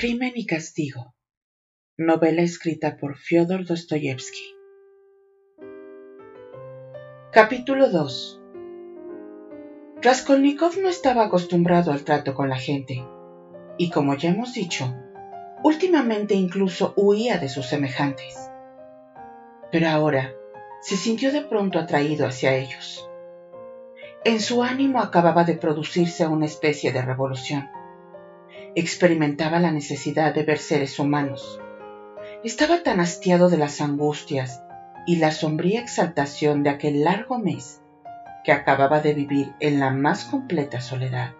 Crimen y Castigo. Novela escrita por Fyodor Dostoyevsky. Capítulo 2. Raskolnikov no estaba acostumbrado al trato con la gente, y como ya hemos dicho, últimamente incluso huía de sus semejantes. Pero ahora se sintió de pronto atraído hacia ellos. En su ánimo acababa de producirse una especie de revolución experimentaba la necesidad de ver seres humanos. Estaba tan hastiado de las angustias y la sombría exaltación de aquel largo mes que acababa de vivir en la más completa soledad,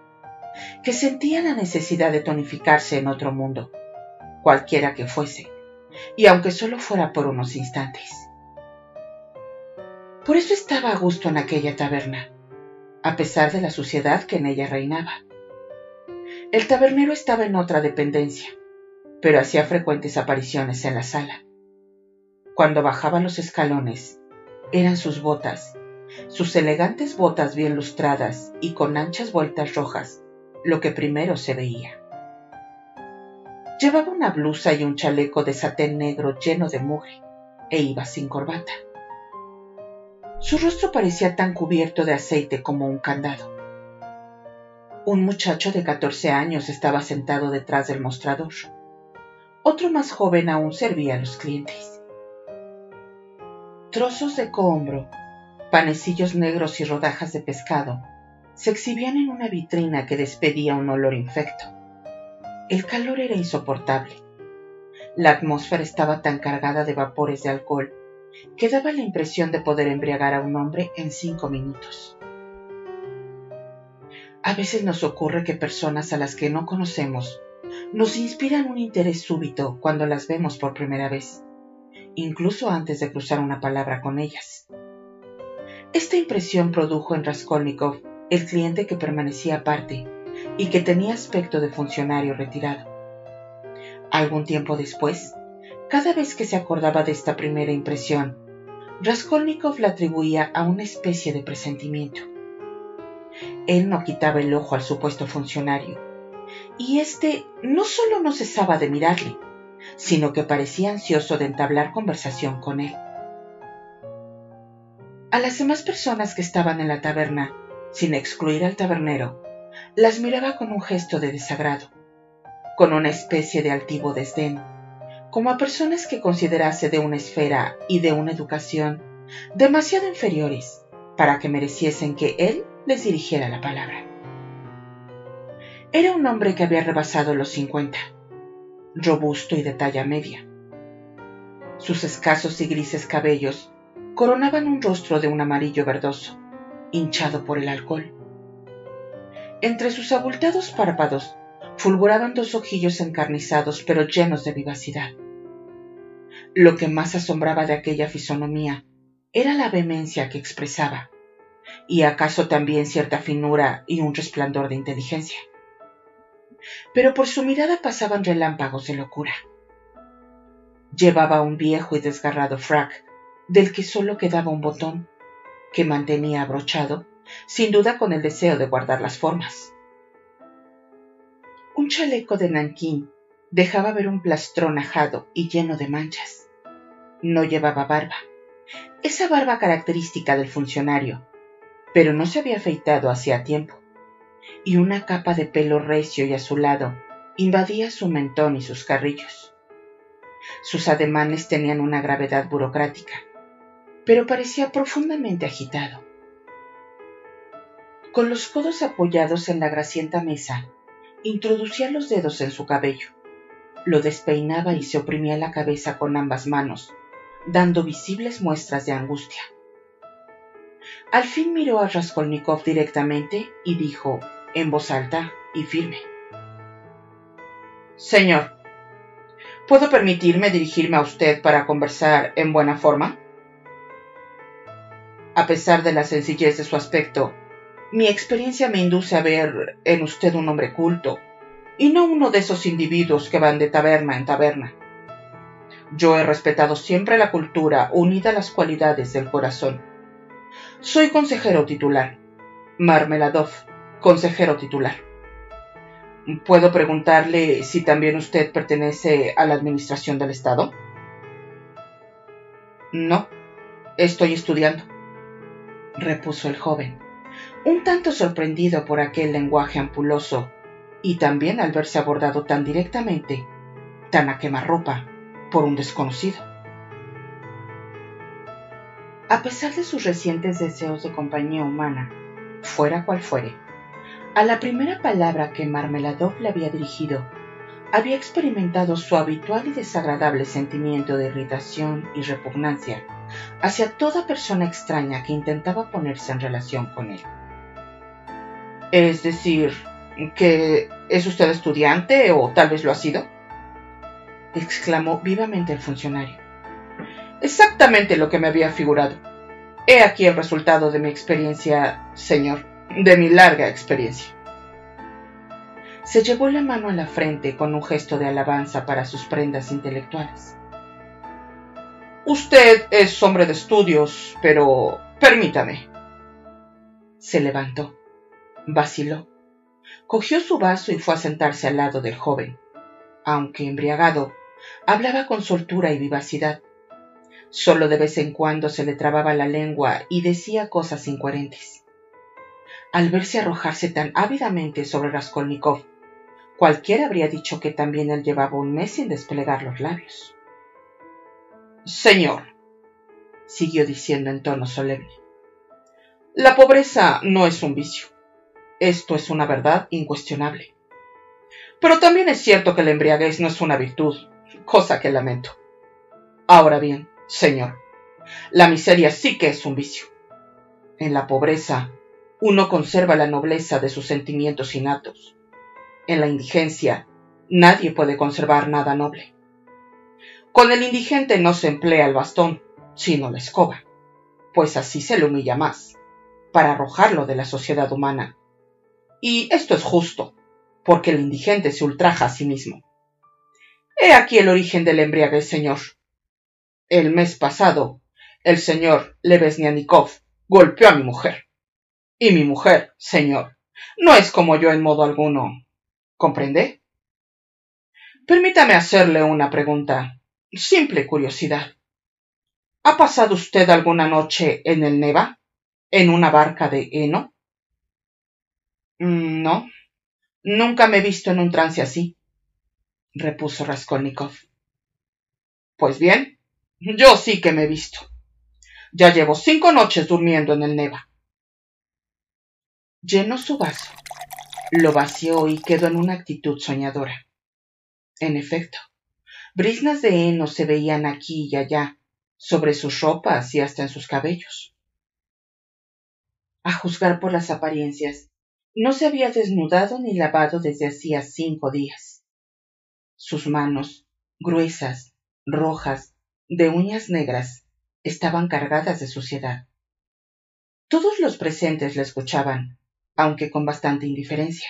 que sentía la necesidad de tonificarse en otro mundo, cualquiera que fuese, y aunque solo fuera por unos instantes. Por eso estaba a gusto en aquella taberna, a pesar de la suciedad que en ella reinaba. El tabernero estaba en otra dependencia, pero hacía frecuentes apariciones en la sala. Cuando bajaba los escalones, eran sus botas, sus elegantes botas bien lustradas y con anchas vueltas rojas, lo que primero se veía. Llevaba una blusa y un chaleco de satén negro lleno de mugre, e iba sin corbata. Su rostro parecía tan cubierto de aceite como un candado. Un muchacho de 14 años estaba sentado detrás del mostrador. Otro más joven aún servía a los clientes. Trozos de cohombro, panecillos negros y rodajas de pescado se exhibían en una vitrina que despedía un olor infecto. El calor era insoportable. La atmósfera estaba tan cargada de vapores de alcohol que daba la impresión de poder embriagar a un hombre en cinco minutos. A veces nos ocurre que personas a las que no conocemos nos inspiran un interés súbito cuando las vemos por primera vez, incluso antes de cruzar una palabra con ellas. Esta impresión produjo en Raskolnikov el cliente que permanecía aparte y que tenía aspecto de funcionario retirado. Algún tiempo después, cada vez que se acordaba de esta primera impresión, Raskolnikov la atribuía a una especie de presentimiento. Él no quitaba el ojo al supuesto funcionario, y éste no solo no cesaba de mirarle, sino que parecía ansioso de entablar conversación con él. A las demás personas que estaban en la taberna, sin excluir al tabernero, las miraba con un gesto de desagrado, con una especie de altivo desdén, como a personas que considerase de una esfera y de una educación demasiado inferiores para que mereciesen que él les dirigiera la palabra. Era un hombre que había rebasado los cincuenta, robusto y de talla media. Sus escasos y grises cabellos coronaban un rostro de un amarillo verdoso, hinchado por el alcohol. Entre sus abultados párpados fulguraban dos ojillos encarnizados pero llenos de vivacidad. Lo que más asombraba de aquella fisonomía era la vehemencia que expresaba, y acaso también cierta finura y un resplandor de inteligencia. Pero por su mirada pasaban relámpagos de locura. Llevaba un viejo y desgarrado frac, del que solo quedaba un botón, que mantenía abrochado, sin duda con el deseo de guardar las formas. Un chaleco de nanquín dejaba ver un plastrón ajado y lleno de manchas. No llevaba barba, esa barba característica del funcionario, pero no se había afeitado hacía tiempo, y una capa de pelo recio y azulado invadía su mentón y sus carrillos. Sus ademanes tenían una gravedad burocrática, pero parecía profundamente agitado. Con los codos apoyados en la grasienta mesa, introducía los dedos en su cabello, lo despeinaba y se oprimía la cabeza con ambas manos, dando visibles muestras de angustia. Al fin miró a Raskolnikov directamente y dijo, en voz alta y firme. Señor, ¿puedo permitirme dirigirme a usted para conversar en buena forma? A pesar de la sencillez de su aspecto, mi experiencia me induce a ver en usted un hombre culto, y no uno de esos individuos que van de taberna en taberna. Yo he respetado siempre la cultura unida a las cualidades del corazón soy consejero titular. Marmeladov, consejero titular. ¿Puedo preguntarle si también usted pertenece a la administración del Estado? No, estoy estudiando, repuso el joven, un tanto sorprendido por aquel lenguaje ampuloso y también al verse abordado tan directamente, tan a quemarropa, por un desconocido. A pesar de sus recientes deseos de compañía humana, fuera cual fuere, a la primera palabra que Marmeladov le había dirigido, había experimentado su habitual y desagradable sentimiento de irritación y repugnancia hacia toda persona extraña que intentaba ponerse en relación con él. Es decir, que es usted estudiante o tal vez lo ha sido, exclamó vivamente el funcionario. Exactamente lo que me había figurado. He aquí el resultado de mi experiencia, señor de mi larga experiencia. Se llevó la mano a la frente con un gesto de alabanza para sus prendas intelectuales. Usted es hombre de estudios, pero permítame. Se levantó, vaciló, cogió su vaso y fue a sentarse al lado del joven. Aunque embriagado, hablaba con soltura y vivacidad. Solo de vez en cuando se le trababa la lengua y decía cosas incoherentes al verse arrojarse tan ávidamente sobre Raskolnikov. Cualquiera habría dicho que también él llevaba un mes sin desplegar los labios. Señor, siguió diciendo en tono solemne, la pobreza no es un vicio. Esto es una verdad incuestionable. Pero también es cierto que la embriaguez no es una virtud, cosa que lamento. Ahora bien, señor, la miseria sí que es un vicio. En la pobreza uno conserva la nobleza de sus sentimientos innatos. En la indigencia, nadie puede conservar nada noble. Con el indigente no se emplea el bastón, sino la escoba, pues así se le humilla más, para arrojarlo de la sociedad humana. Y esto es justo, porque el indigente se ultraja a sí mismo. He aquí el origen del embriague, señor. El mes pasado, el señor Levesnianikov golpeó a mi mujer. Y mi mujer, señor, no es como yo en modo alguno. ¿Comprende? Permítame hacerle una pregunta. Simple curiosidad. ¿Ha pasado usted alguna noche en el Neva? ¿En una barca de heno? Mm, no. Nunca me he visto en un trance así, repuso Raskolnikov. Pues bien, yo sí que me he visto. Ya llevo cinco noches durmiendo en el Neva. Llenó su vaso, lo vació y quedó en una actitud soñadora. En efecto, brisnas de heno se veían aquí y allá, sobre sus ropas y hasta en sus cabellos. A juzgar por las apariencias, no se había desnudado ni lavado desde hacía cinco días. Sus manos, gruesas, rojas, de uñas negras, estaban cargadas de suciedad. Todos los presentes le escuchaban, aunque con bastante indiferencia.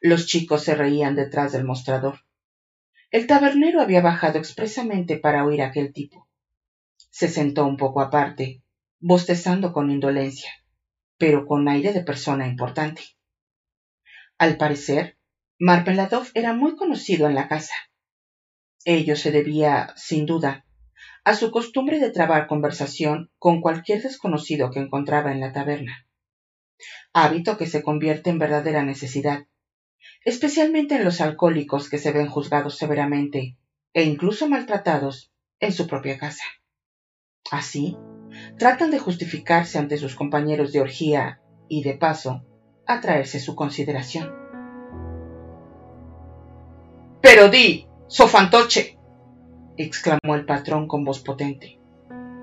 Los chicos se reían detrás del mostrador. El tabernero había bajado expresamente para oír a aquel tipo. Se sentó un poco aparte, bostezando con indolencia, pero con aire de persona importante. Al parecer, Marmeladov era muy conocido en la casa. Ello se debía, sin duda, a su costumbre de trabar conversación con cualquier desconocido que encontraba en la taberna hábito que se convierte en verdadera necesidad, especialmente en los alcohólicos que se ven juzgados severamente e incluso maltratados en su propia casa. Así, tratan de justificarse ante sus compañeros de orgía y, de paso, atraerse su consideración. Pero di, sofantoche, exclamó el patrón con voz potente.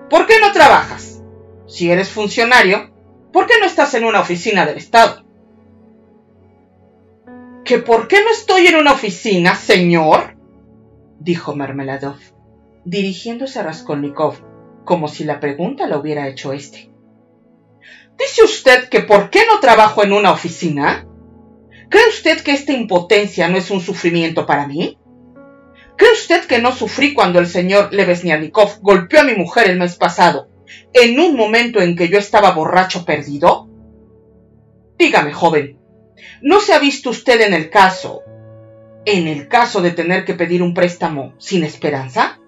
¿Por qué no trabajas? Si eres funcionario, ¿Por qué no estás en una oficina del Estado? ¿Que por qué no estoy en una oficina, señor? dijo Mermeladov, dirigiéndose a Raskolnikov, como si la pregunta la hubiera hecho éste. ¿Dice usted que por qué no trabajo en una oficina? ¿Cree usted que esta impotencia no es un sufrimiento para mí? ¿Cree usted que no sufrí cuando el señor Levesnianikov golpeó a mi mujer el mes pasado en un momento en que yo estaba borracho perdido? Dígame, joven, ¿No se ha visto usted en el caso, en el caso de tener que pedir un préstamo sin esperanza?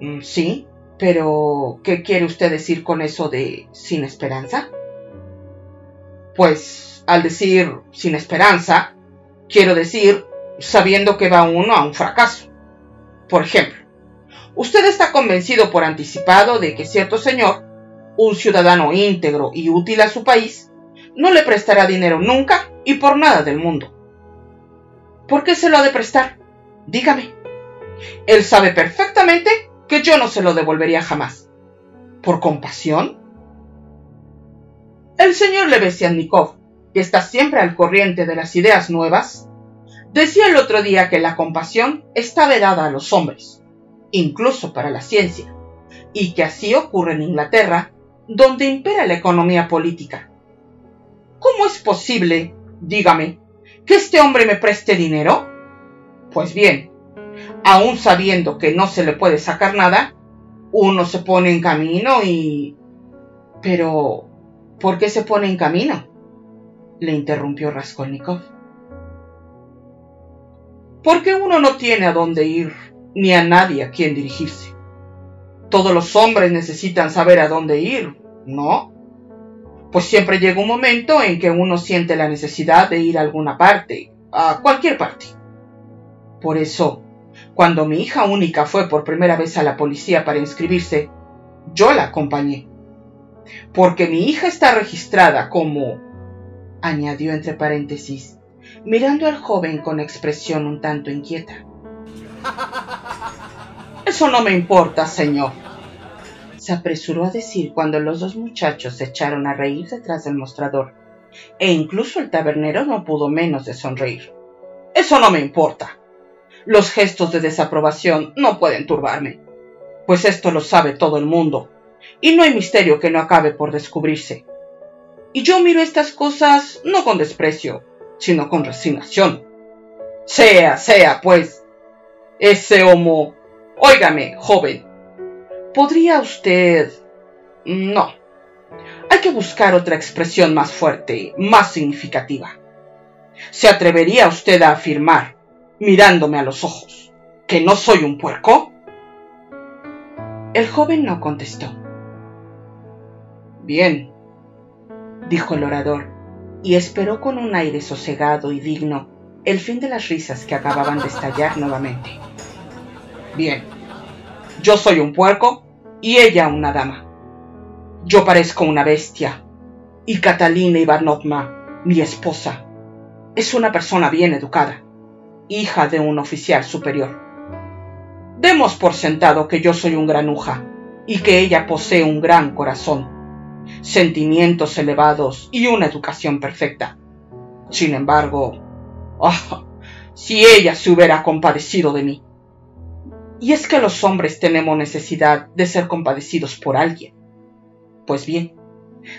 Mm, sí, pero ¿qué quiere usted decir con eso de sin esperanza? Pues al decir sin esperanza, quiero decir sabiendo que va uno a un fracaso. Por ejemplo, usted está convencido por anticipado de que cierto señor, un ciudadano íntegro y útil a su país, no le prestará dinero nunca y por nada del mundo. ¿Por qué se lo ha de prestar? Dígame. Él sabe perfectamente que yo no se lo devolvería jamás. ¿Por compasión? El señor Levesiannikov, que está siempre al corriente de las ideas nuevas, decía el otro día que la compasión está vedada a los hombres, incluso para la ciencia, y que así ocurre en Inglaterra, donde impera la economía política. ¿Cómo es posible, dígame, que este hombre me preste dinero? Pues bien, aun sabiendo que no se le puede sacar nada, uno se pone en camino y... Pero, ¿por qué se pone en camino? le interrumpió Raskolnikov. Porque uno no tiene a dónde ir, ni a nadie a quien dirigirse. Todos los hombres necesitan saber a dónde ir, ¿no? Pues siempre llega un momento en que uno siente la necesidad de ir a alguna parte, a cualquier parte. Por eso, cuando mi hija única fue por primera vez a la policía para inscribirse, yo la acompañé. Porque mi hija está registrada como, añadió entre paréntesis, mirando al joven con expresión un tanto inquieta. Eso no me importa, señor, se apresuró a decir cuando los dos muchachos se echaron a reír detrás del mostrador, e incluso el tabernero no pudo menos de sonreír. Eso no me importa. Los gestos de desaprobación no pueden turbarme, pues esto lo sabe todo el mundo, y no hay misterio que no acabe por descubrirse. Y yo miro estas cosas no con desprecio, sino con resignación. Sea, sea, pues, ese homo. Óigame, joven, ¿Podría usted... No. Hay que buscar otra expresión más fuerte, más significativa. ¿Se atrevería usted a afirmar, mirándome a los ojos, que no soy un puerco? El joven no contestó. Bien, dijo el orador, y esperó con un aire sosegado y digno el fin de las risas que acababan de estallar nuevamente. Bien, yo soy un puerco y ella una dama. Yo parezco una bestia y Catalina Ivanovna, mi esposa, es una persona bien educada, hija de un oficial superior. Demos por sentado que yo soy un granuja y que ella posee un gran corazón, sentimientos elevados y una educación perfecta. Sin embargo, oh, si ella se hubiera compadecido de mí, y es que los hombres tenemos necesidad de ser compadecidos por alguien. Pues bien,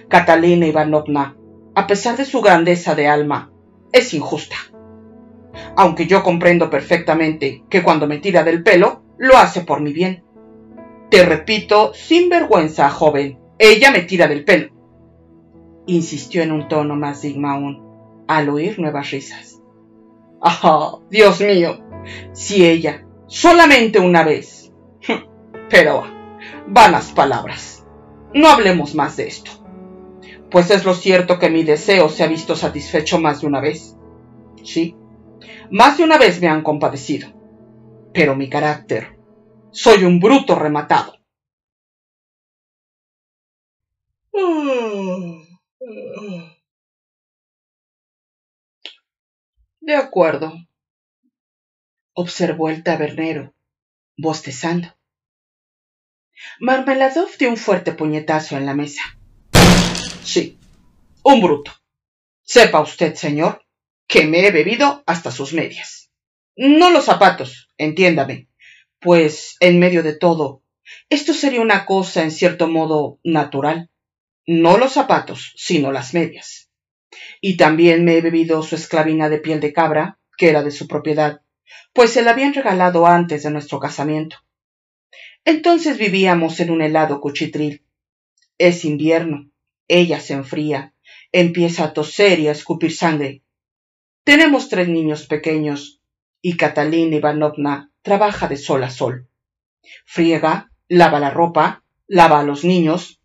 Catalina Ivanovna, a pesar de su grandeza de alma, es injusta. Aunque yo comprendo perfectamente que cuando me tira del pelo, lo hace por mi bien. Te repito, sin vergüenza, joven, ella me tira del pelo. Insistió en un tono más digno aún, al oír nuevas risas. ¡Ah, Dios mío! Si ella, solamente una vez. Pero, vanas palabras. No hablemos más de esto. Pues es lo cierto que mi deseo se ha visto satisfecho más de una vez. Sí, más de una vez me han compadecido. Pero mi carácter, soy un bruto rematado. De acuerdo, observó el tabernero, bostezando. Marmeladov dio un fuerte puñetazo en la mesa. Sí, un bruto. Sepa usted, señor, que me he bebido hasta sus medias. No los zapatos, entiéndame, pues en medio de todo, esto sería una cosa en cierto modo natural. No los zapatos, sino las medias. Y también me he bebido su esclavina de piel de cabra, que era de su propiedad, pues se la habían regalado antes de nuestro casamiento. Entonces vivíamos en un helado cuchitril. Es invierno, ella se enfría, Empieza a toser y a escupir sangre. Tenemos tres niños pequeños y Catalina Ivanovna trabaja de sol a sol. Friega, lava la ropa, lava a los niños.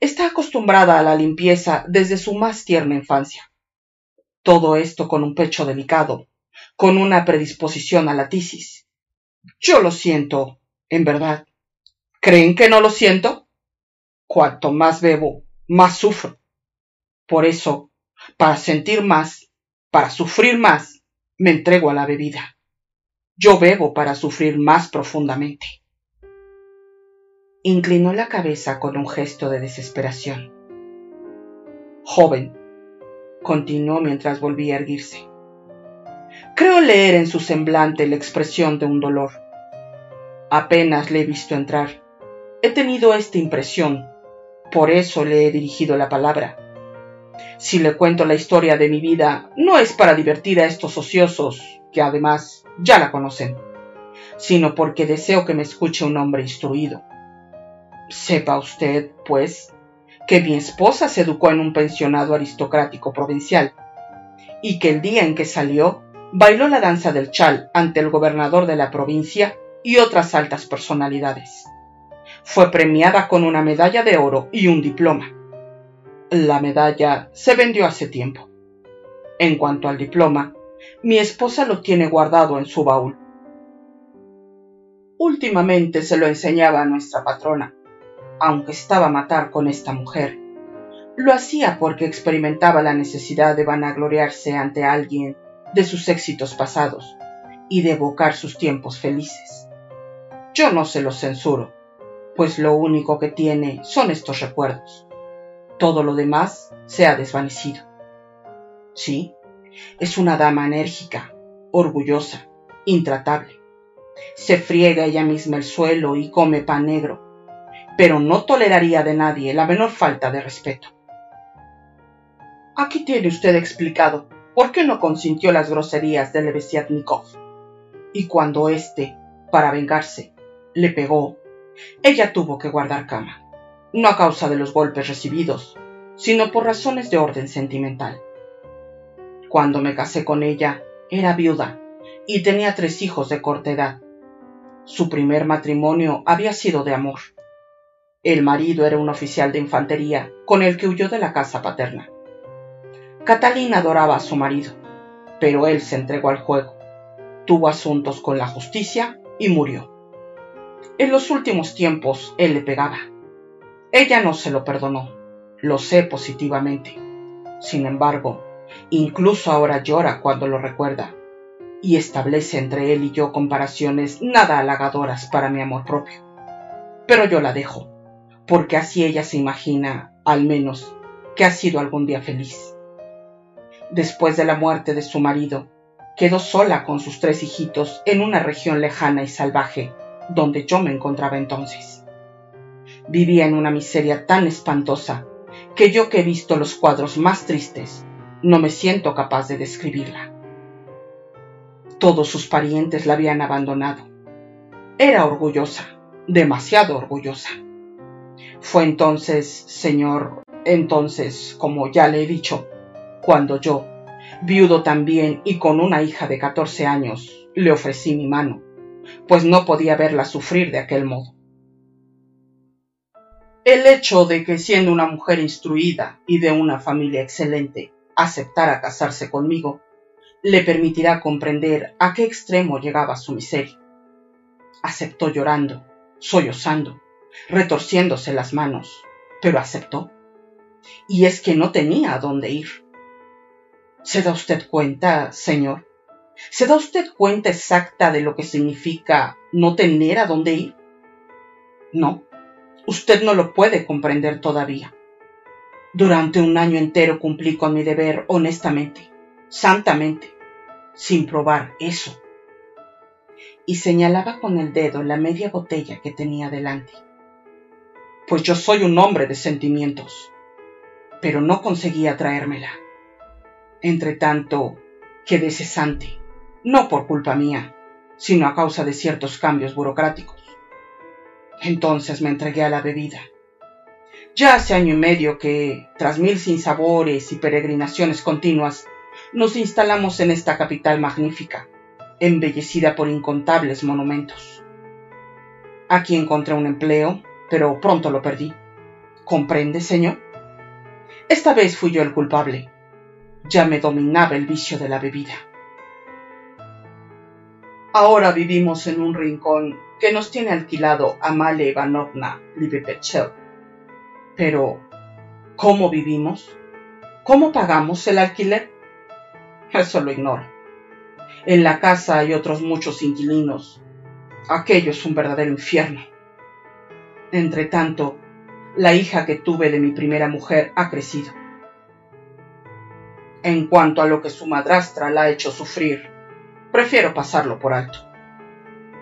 Está acostumbrada a la limpieza desde su más tierna infancia. Todo esto con un pecho delicado, con una predisposición a la tisis. Yo lo siento, en verdad. ¿Creen que no lo siento? Cuanto más bebo, más sufro. Por eso, para sentir más, para sufrir más, me entrego a la bebida. Yo bebo para sufrir más profundamente. Inclinó la cabeza con un gesto de desesperación. Joven, continuó mientras volvía a erguirse. Creo leer en su semblante la expresión de un dolor. Apenas le he visto entrar. He tenido esta impresión, por eso le he dirigido la palabra. Si le cuento la historia de mi vida, no es para divertir a estos ociosos, que además ya la conocen, sino porque deseo que me escuche un hombre instruido. Sepa usted, pues, que mi esposa se educó en un pensionado aristocrático provincial, y que el día en que salió, bailó la danza del chal ante el gobernador de la provincia y otras altas personalidades. Fue premiada con una medalla de oro y un diploma. La medalla se vendió hace tiempo. En cuanto al diploma, mi esposa lo tiene guardado en su baúl. Últimamente se lo enseñaba a nuestra patrona, aunque estaba a matar con esta mujer. Lo hacía porque experimentaba la necesidad de vanagloriarse ante alguien de sus éxitos pasados y de evocar sus tiempos felices. Yo no se los censuro, pues lo único que tiene son estos recuerdos. Todo lo demás se ha desvanecido. Sí, es una dama enérgica, orgullosa, intratable. Se friega ella misma el suelo y come pan negro, pero no toleraría de nadie la menor falta de respeto. Aquí tiene usted explicado por qué no consintió las groserías de Levesiatnikov. Y cuando éste, para vengarse, le pegó, ella tuvo que guardar cama, no a causa de los golpes recibidos, sino por razones de orden sentimental. Cuando me casé con ella, era viuda y tenía tres hijos de corta edad. Su primer matrimonio había sido de amor. El marido era un oficial de infantería con el que huyó de la casa paterna. Catalina adoraba a su marido, pero él se entregó al juego, tuvo asuntos con la justicia y murió. En los últimos tiempos él le pegaba. Ella no se lo perdonó, lo sé positivamente. Sin embargo, incluso ahora llora cuando lo recuerda y establece entre él y yo comparaciones nada halagadoras para mi amor propio. Pero yo la dejo, porque así ella se imagina, al menos, que ha sido algún día feliz después de la muerte de su marido, quedó sola con sus tres hijitos en una región lejana y salvaje, donde yo me encontraba entonces. Vivía en una miseria tan espantosa que yo que he visto los cuadros más tristes, no me siento capaz de describirla. Todos sus parientes la habían abandonado. Era orgullosa, demasiado orgullosa. Fue entonces, señor, entonces, como ya le he dicho, cuando yo, viudo también y con una hija de catorce años, le ofrecí mi mano, pues no podía verla sufrir de aquel modo. El hecho de que siendo una mujer instruida y de una familia excelente aceptara casarse conmigo, le permitirá comprender a qué extremo llegaba su miseria. Aceptó llorando, sollozando, retorciéndose las manos, pero aceptó. Y es que no tenía a dónde ir. ¿Se da usted cuenta, señor? ¿Se da usted cuenta exacta de lo que significa no tener a dónde ir? No, usted no lo puede comprender todavía. Durante un año entero cumplí con mi deber honestamente, santamente, sin probar eso. Y señalaba con el dedo la media botella que tenía delante. Pues yo soy un hombre de sentimientos, pero no conseguía traérmela. Entre tanto, quedé cesante, no por culpa mía, sino a causa de ciertos cambios burocráticos. Entonces me entregué a la bebida. Ya hace año y medio que, tras mil sinsabores y peregrinaciones continuas, nos instalamos en esta capital magnífica, embellecida por incontables monumentos. Aquí encontré un empleo, pero pronto lo perdí. ¿Comprende, señor? Esta vez fui yo el culpable. Ya me dominaba el vicio de la bebida. Ahora vivimos en un rincón que nos tiene alquilado Amalia Ivanovna Libepechel. Pero, ¿cómo vivimos? ¿Cómo pagamos el alquiler? Eso lo ignoro. En la casa hay otros muchos inquilinos. Aquello es un verdadero infierno. Entre tanto, la hija que tuve de mi primera mujer ha crecido. En cuanto a lo que su madrastra la ha hecho sufrir, prefiero pasarlo por alto.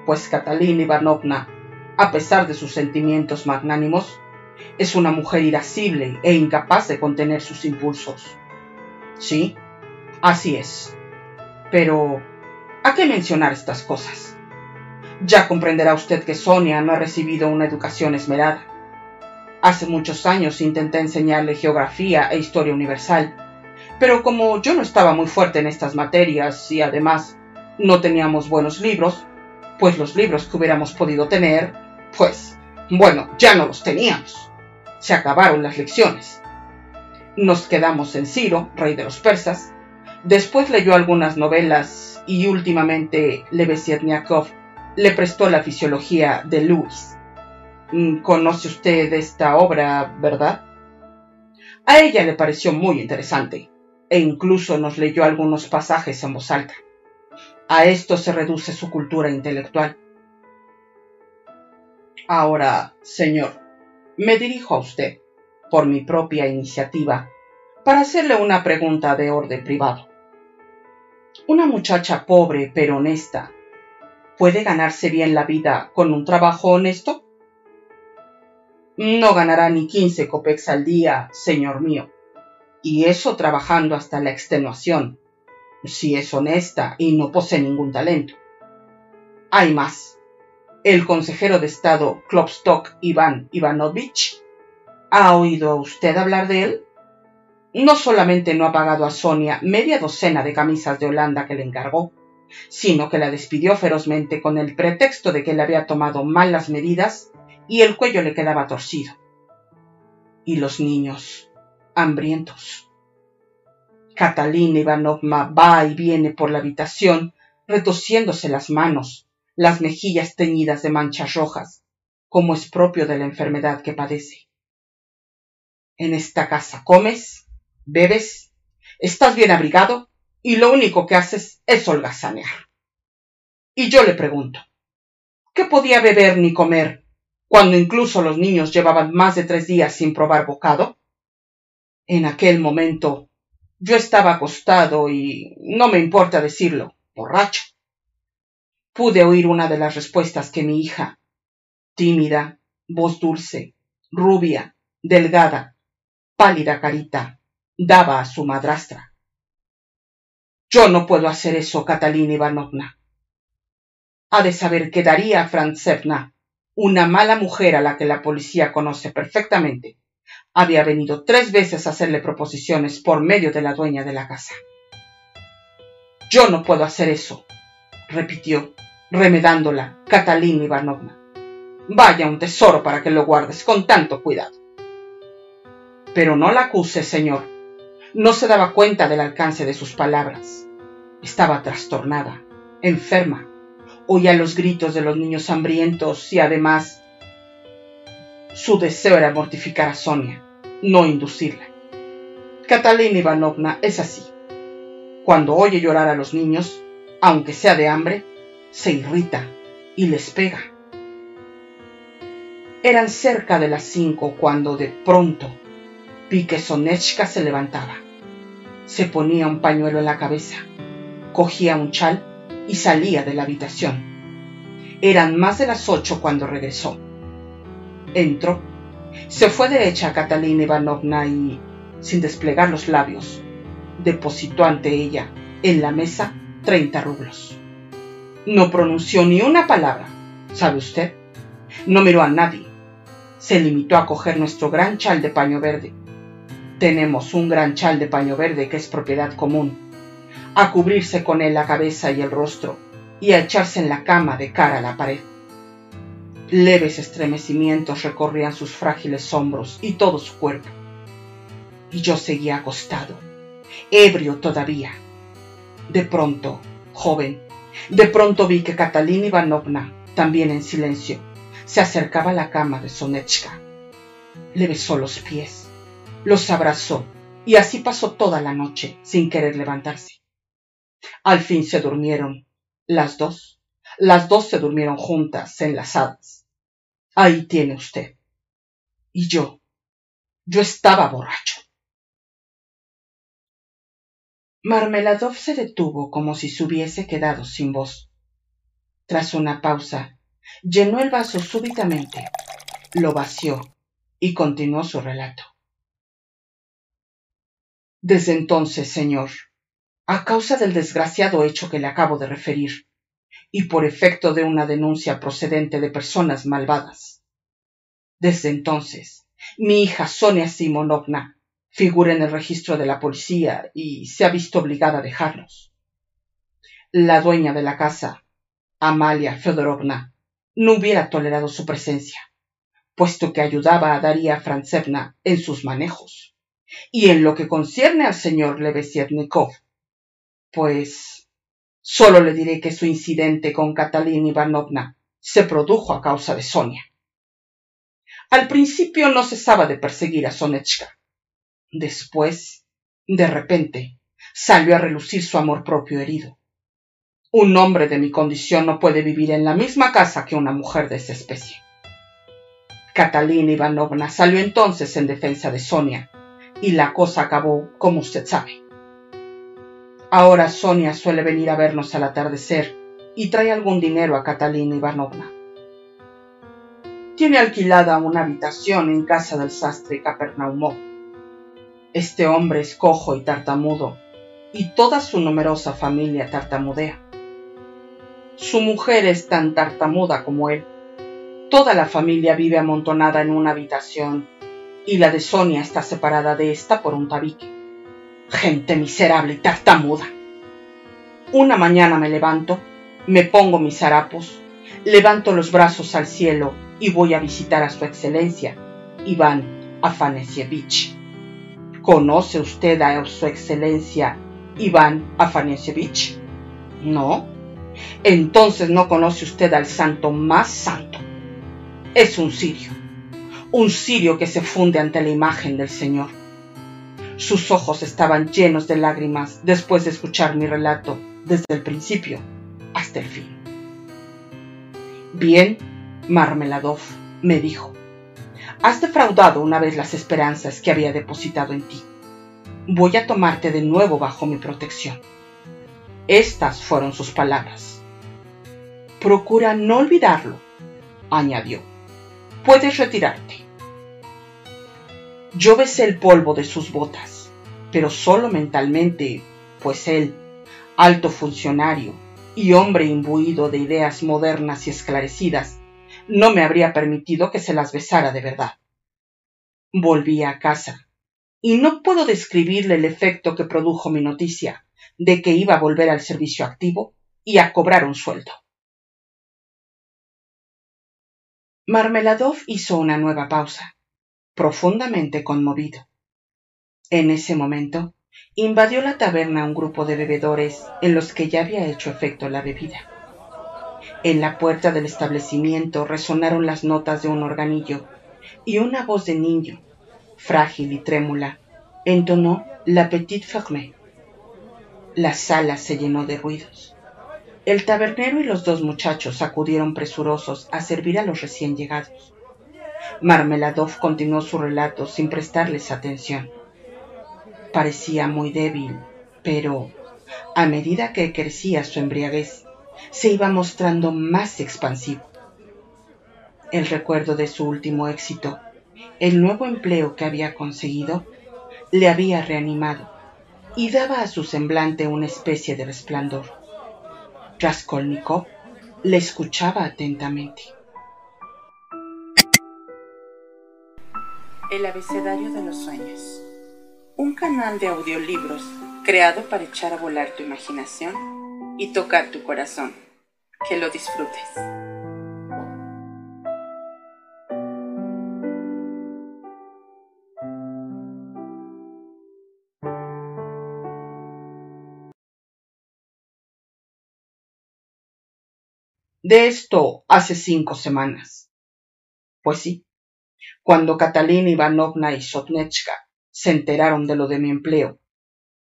Pues Catalina Ivanovna, a pesar de sus sentimientos magnánimos, es una mujer irascible e incapaz de contener sus impulsos. Sí, así es. Pero, ¿a qué mencionar estas cosas? Ya comprenderá usted que Sonia no ha recibido una educación esmerada. Hace muchos años intenté enseñarle geografía e historia universal, pero como yo no estaba muy fuerte en estas materias y además no teníamos buenos libros, pues los libros que hubiéramos podido tener, pues, bueno, ya no los teníamos. Se acabaron las lecciones. Nos quedamos en Ciro, rey de los persas. Después leyó algunas novelas y últimamente Lebesietniakov le prestó la fisiología de Lewis. Mm, conoce usted esta obra, ¿verdad? A ella le pareció muy interesante e incluso nos leyó algunos pasajes en voz alta. A esto se reduce su cultura intelectual. Ahora, señor, me dirijo a usted, por mi propia iniciativa, para hacerle una pregunta de orden privado. Una muchacha pobre pero honesta, ¿puede ganarse bien la vida con un trabajo honesto? No ganará ni quince copex al día, señor mío, y eso trabajando hasta la extenuación, si es honesta y no posee ningún talento. Hay más el consejero de Estado Klopstock Iván Ivanovich. ¿Ha oído usted hablar de él? No solamente no ha pagado a Sonia media docena de camisas de Holanda que le encargó, sino que la despidió ferozmente con el pretexto de que le había tomado malas medidas y el cuello le quedaba torcido. Y los niños, hambrientos. Catalina Ivanovna va y viene por la habitación, retociéndose las manos, las mejillas teñidas de manchas rojas, como es propio de la enfermedad que padece. En esta casa comes, bebes, estás bien abrigado y lo único que haces es holgazanear. Y yo le pregunto, ¿qué podía beber ni comer cuando incluso los niños llevaban más de tres días sin probar bocado? En aquel momento yo estaba acostado y, no me importa decirlo, borracho pude oír una de las respuestas que mi hija, tímida, voz dulce, rubia, delgada, pálida carita, daba a su madrastra. Yo no puedo hacer eso, Catalina Ivanovna. Ha de saber que Daría Franzevna, una mala mujer a la que la policía conoce perfectamente, había venido tres veces a hacerle proposiciones por medio de la dueña de la casa. Yo no puedo hacer eso, repitió, remedándola Catalina Ivanovna. Vaya un tesoro para que lo guardes con tanto cuidado. Pero no la acuse, señor. No se daba cuenta del alcance de sus palabras. Estaba trastornada, enferma. Oía los gritos de los niños hambrientos y además su deseo era mortificar a Sonia, no inducirla. Catalina Ivanovna es así. Cuando oye llorar a los niños, aunque sea de hambre, se irrita y les pega. Eran cerca de las cinco cuando de pronto vi que Sonechka se levantaba. Se ponía un pañuelo en la cabeza, cogía un chal y salía de la habitación. Eran más de las ocho cuando regresó. Entró, se fue derecha a Catalina Ivanovna y, sin desplegar los labios, depositó ante ella, en la mesa, treinta rublos. No pronunció ni una palabra, ¿sabe usted? No miró a nadie. se limitó a coger nuestro gran chal de paño verde. Tenemos un gran chal de paño verde que es propiedad común, a cubrirse con él la cabeza y el rostro y a echarse en la cama de cara a la pared. Leves estremecimientos recorrían sus frágiles hombros y todo su cuerpo. Y yo seguía acostado, ebrio todavía. De pronto, joven, de pronto vi que Catalina Ivanovna, también en silencio, se acercaba a la cama de Sonechka. Le besó los pies, los abrazó y así pasó toda la noche sin querer levantarse. Al fin se durmieron, las dos, las dos se durmieron juntas, enlazadas. Ahí tiene usted. Y yo, yo estaba borracho. Marmeladov se detuvo como si se hubiese quedado sin voz. Tras una pausa, llenó el vaso súbitamente, lo vació y continuó su relato. Desde entonces, señor, a causa del desgraciado hecho que le acabo de referir, y por efecto de una denuncia procedente de personas malvadas. Desde entonces, mi hija Sonia Simonovna figura en el registro de la policía y se ha visto obligada a dejarnos. La dueña de la casa, Amalia Fedorovna, no hubiera tolerado su presencia, puesto que ayudaba a Daria Franzevna en sus manejos. Y en lo que concierne al señor Levesietnikov, pues solo le diré que su incidente con Catalina Ivanovna se produjo a causa de Sonia. Al principio no cesaba de perseguir a Sonechka. Después, de repente, salió a relucir su amor propio herido. Un hombre de mi condición no puede vivir en la misma casa que una mujer de esa especie. Catalina Ivanovna salió entonces en defensa de Sonia, y la cosa acabó como usted sabe. Ahora Sonia suele venir a vernos al atardecer y trae algún dinero a Catalina Ivanovna. Tiene alquilada una habitación en casa del sastre Capernaumó. Este hombre es cojo y tartamudo, y toda su numerosa familia tartamudea. Su mujer es tan tartamuda como él. Toda la familia vive amontonada en una habitación, y la de Sonia está separada de esta por un tabique. Gente miserable y tartamuda. Una mañana me levanto, me pongo mis harapos, levanto los brazos al cielo y voy a visitar a su excelencia, Iván Afanesievich. ¿Conoce usted a su excelencia Iván Afanesievich? No. Entonces no conoce usted al santo más santo. Es un sirio, un sirio que se funde ante la imagen del Señor sus ojos estaban llenos de lágrimas después de escuchar mi relato desde el principio hasta el fin. Bien, Marmeladov, me dijo, has defraudado una vez las esperanzas que había depositado en ti. Voy a tomarte de nuevo bajo mi protección. Estas fueron sus palabras. Procura no olvidarlo, añadió. Puedes retirarte. Yo besé el polvo de sus botas, pero solo mentalmente, pues él, alto funcionario y hombre imbuido de ideas modernas y esclarecidas, no me habría permitido que se las besara de verdad. Volví a casa, y no puedo describirle el efecto que produjo mi noticia de que iba a volver al servicio activo y a cobrar un sueldo. Marmeladov hizo una nueva pausa profundamente conmovido. En ese momento, invadió la taberna un grupo de bebedores en los que ya había hecho efecto la bebida. En la puerta del establecimiento resonaron las notas de un organillo y una voz de niño, frágil y trémula, entonó La Petite Fermée. La sala se llenó de ruidos. El tabernero y los dos muchachos acudieron presurosos a servir a los recién llegados. Marmeladov continuó su relato sin prestarles atención. Parecía muy débil, pero a medida que crecía su embriaguez, se iba mostrando más expansivo. El recuerdo de su último éxito, el nuevo empleo que había conseguido, le había reanimado y daba a su semblante una especie de resplandor. Raskolnikov le escuchaba atentamente. El abecedario de los sueños. Un canal de audiolibros creado para echar a volar tu imaginación y tocar tu corazón. Que lo disfrutes. De esto hace cinco semanas. Pues sí, cuando Catalina Ivanovna y Sotnechka se enteraron de lo de mi empleo,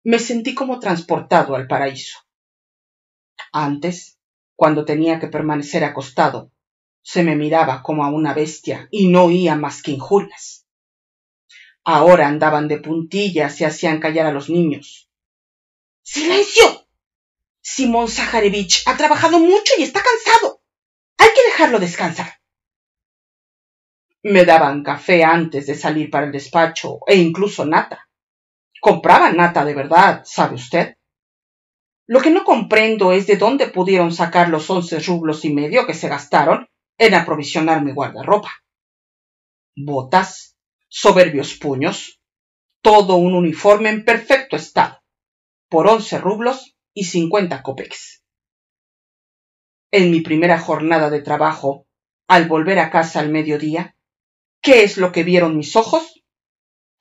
me sentí como transportado al paraíso. Antes, cuando tenía que permanecer acostado, se me miraba como a una bestia y no oía más que injurias. Ahora andaban de puntillas y hacían callar a los niños. ¡Silencio! Simón Zaharevich ha trabajado mucho y está cansado. Hay que dejarlo descansar. Me daban café antes de salir para el despacho e incluso nata. Compraban nata de verdad, ¿sabe usted? Lo que no comprendo es de dónde pudieron sacar los once rublos y medio que se gastaron en aprovisionar mi guardarropa. Botas, soberbios puños, todo un uniforme en perfecto estado, por once rublos y cincuenta copex. En mi primera jornada de trabajo, al volver a casa al mediodía, ¿Qué es lo que vieron mis ojos?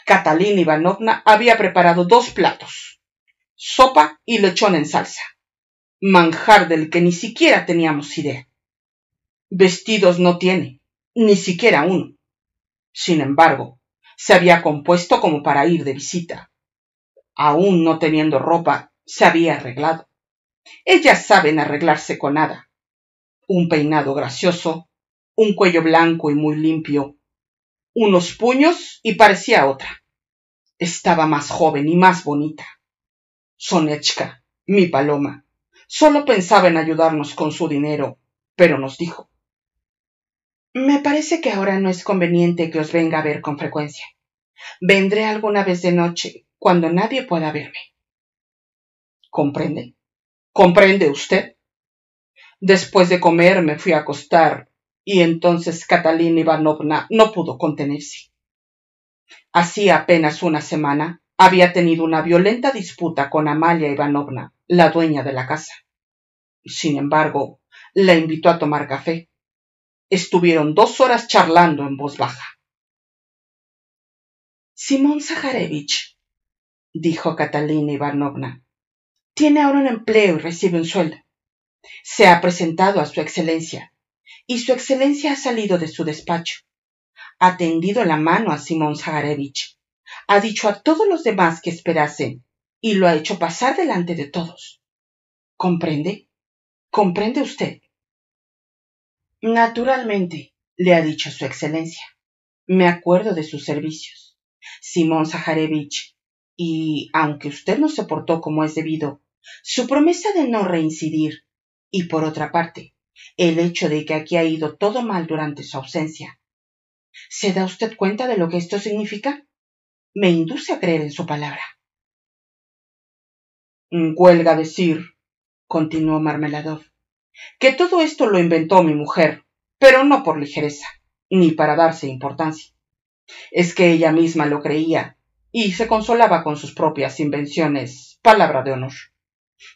Catalina Ivanovna había preparado dos platos, sopa y lechón en salsa, manjar del que ni siquiera teníamos idea. Vestidos no tiene, ni siquiera uno. Sin embargo, se había compuesto como para ir de visita. Aún no teniendo ropa, se había arreglado. Ellas saben arreglarse con nada. Un peinado gracioso, un cuello blanco y muy limpio, unos puños y parecía otra. Estaba más joven y más bonita. Sonechka, mi paloma, solo pensaba en ayudarnos con su dinero, pero nos dijo Me parece que ahora no es conveniente que os venga a ver con frecuencia. Vendré alguna vez de noche, cuando nadie pueda verme. ¿Comprende? ¿Comprende usted? Después de comer me fui a acostar y entonces Catalina Ivanovna no pudo contenerse. Hacía apenas una semana había tenido una violenta disputa con Amalia Ivanovna, la dueña de la casa. Sin embargo, la invitó a tomar café. Estuvieron dos horas charlando en voz baja. Simón Zaharevich, dijo Catalina Ivanovna, tiene ahora un empleo y recibe un sueldo. Se ha presentado a su excelencia y su excelencia ha salido de su despacho. Ha tendido la mano a Simón Zagarevich. Ha dicho a todos los demás que esperasen y lo ha hecho pasar delante de todos. ¿Comprende? ¿Comprende usted? Naturalmente, le ha dicho su excelencia. Me acuerdo de sus servicios. Simón Zaharevich, y aunque usted no se portó como es debido, su promesa de no reincidir, y por otra parte, el hecho de que aquí ha ido todo mal durante su ausencia. ¿Se da usted cuenta de lo que esto significa? Me induce a creer en su palabra. Huelga decir, continuó Marmeladov, que todo esto lo inventó mi mujer, pero no por ligereza, ni para darse importancia. Es que ella misma lo creía y se consolaba con sus propias invenciones, palabra de honor.